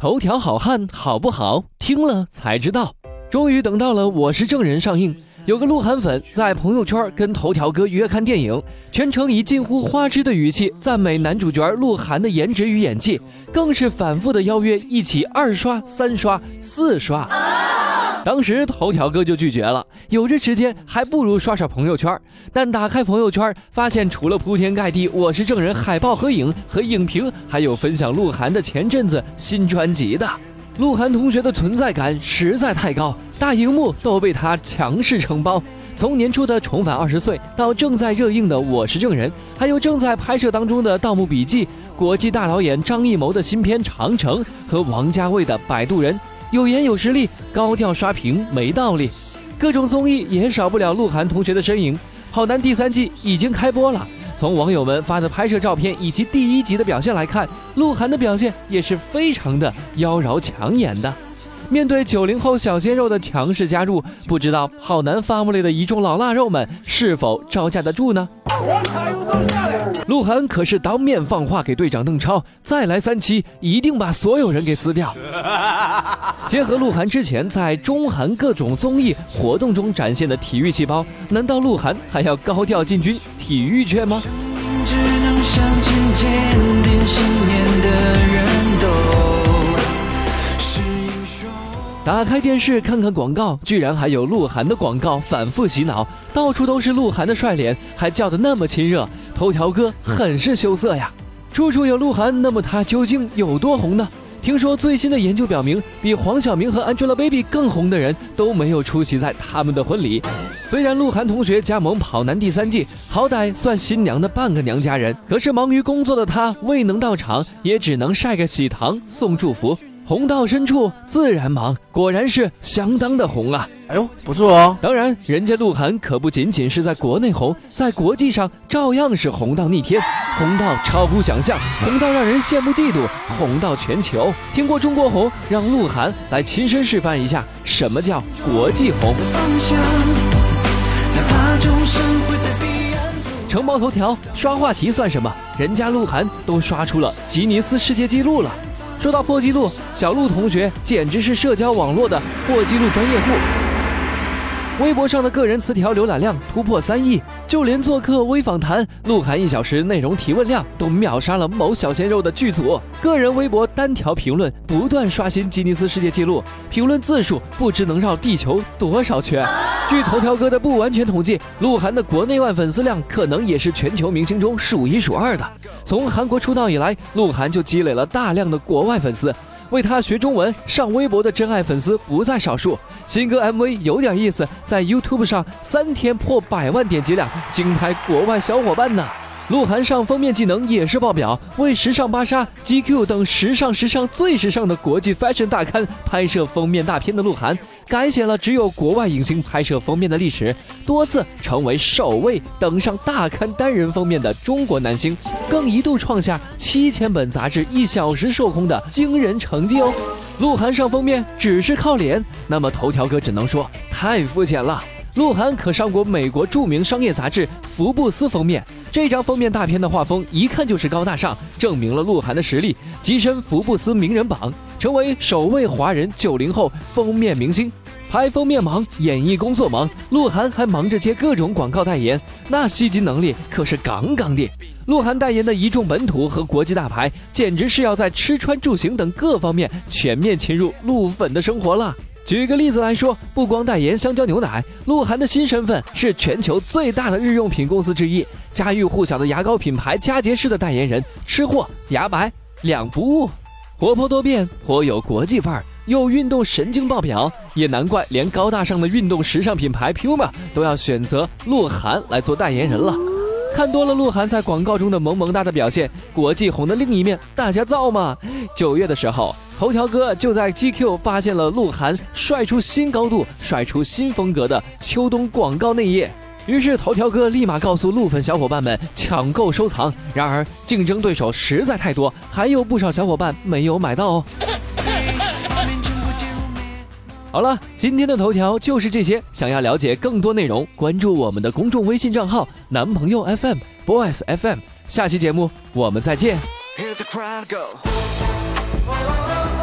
头条好汉好不好？听了才知道。终于等到了《我是证人》上映，有个鹿晗粉在朋友圈跟头条哥约看电影，全程以近乎花痴的语气赞美男主角鹿晗的颜值与演技，更是反复的邀约一起二刷、三刷、四刷。当时头条哥就拒绝了，有这时间还不如刷刷朋友圈。但打开朋友圈，发现除了铺天盖地《我是证人》海报合影和影评，还有分享鹿晗的前阵子新专辑的。鹿晗同学的存在感实在太高，大荧幕都被他强势承包。从年初的《重返二十岁》到正在热映的《我是证人》，还有正在拍摄当中的《盗墓笔记》，国际大导演张艺谋的新片《长城》和王家卫的《摆渡人》，有颜有实力，高调刷屏没道理。各种综艺也少不了鹿晗同学的身影，《好男》第三季已经开播了。从网友们发的拍摄照片以及第一集的表现来看，鹿晗的表现也是非常的妖娆抢眼的。面对九零后小鲜肉的强势加入，不知道好男发木类的一众老腊肉们是否招架得住呢？鹿晗可是当面放话给队长邓超，再来三期一定把所有人给撕掉。结合鹿晗之前在中韩各种综艺活动中展现的体育细胞，难道鹿晗还要高调进军体育圈吗？打开电视看看广告，居然还有鹿晗的广告反复洗脑，到处都是鹿晗的帅脸，还叫得那么亲热，头条哥很是羞涩呀。处处有鹿晗，那么他究竟有多红呢？听说最新的研究表明，比黄晓明和 Angelababy 更红的人都没有出席在他们的婚礼。虽然鹿晗同学加盟《跑男》第三季，好歹算新娘的半个娘家人，可是忙于工作的他未能到场，也只能晒个喜糖送祝福。红到深处自然忙，果然是相当的红啊！哎呦，不错哦。当然，人家鹿晗可不仅仅是在国内红，在国际上照样是红到逆天，红到超乎想象，红到让人羡慕嫉妒，红到全球。听过中国红，让鹿晗来亲身示范一下什么叫国际红。承包头条刷话题算什么？人家鹿晗都刷出了吉尼斯世界纪录了。说到破纪录，小鹿同学简直是社交网络的破纪录专业户。微博上的个人词条浏览量突破三亿，就连做客微访谈，鹿晗一小时内容提问量都秒杀了某小鲜肉的剧组。个人微博单条评论不断刷新吉尼斯世界纪录，评论字数不知能绕地球多少圈。据头条哥的不完全统计，鹿晗的国内外粉丝量可能也是全球明星中数一数二的。从韩国出道以来，鹿晗就积累了大量的国外粉丝，为他学中文、上微博的真爱粉丝不在少数。新歌 MV 有点意思，在 YouTube 上三天破百万点击量，惊呆国外小伙伴呢。鹿晗上封面技能也是爆表，为时尚芭莎、GQ 等时尚时尚最时尚的国际 fashion 大刊拍摄封面大片的鹿晗，改写了只有国外影星拍摄封面的历史，多次成为首位登上大刊单人封面的中国男星，更一度创下七千本杂志一小时售空的惊人成绩哦。鹿晗上封面只是靠脸，那么头条哥只能说太肤浅了。鹿晗可上过美国著名商业杂志《福布斯》封面。这张封面大片的画风一看就是高大上，证明了鹿晗的实力，跻身福布斯名人榜，成为首位华人九零后封面明星。拍封面忙，演艺工作忙，鹿晗还忙着接各种广告代言，那吸金能力可是杠杠的。鹿晗代言的一众本土和国际大牌，简直是要在吃穿住行等各方面全面侵入鹿粉的生活了。举个例子来说，不光代言香蕉牛奶，鹿晗的新身份是全球最大的日用品公司之一，家喻户晓的牙膏品牌佳洁士的代言人，吃货牙白两不误，活泼多变，颇有国际范儿，又运动神经爆表，也难怪连高大上的运动时尚品牌 Puma 都要选择鹿晗来做代言人了。看多了鹿晗在广告中的萌萌哒的表现，国际红的另一面，大家造吗？九月的时候。头条哥就在 GQ 发现了鹿晗帅出新高度、帅出新风格的秋冬广告内页，于是头条哥立马告诉鹿粉小伙伴们抢购收藏。然而竞争对手实在太多，还有不少小伙伴没有买到哦。好了，今天的头条就是这些。想要了解更多内容，关注我们的公众微信账号“男朋友 FM Boys FM”。下期节目我们再见。Hear the crowd go. oh, oh. oh.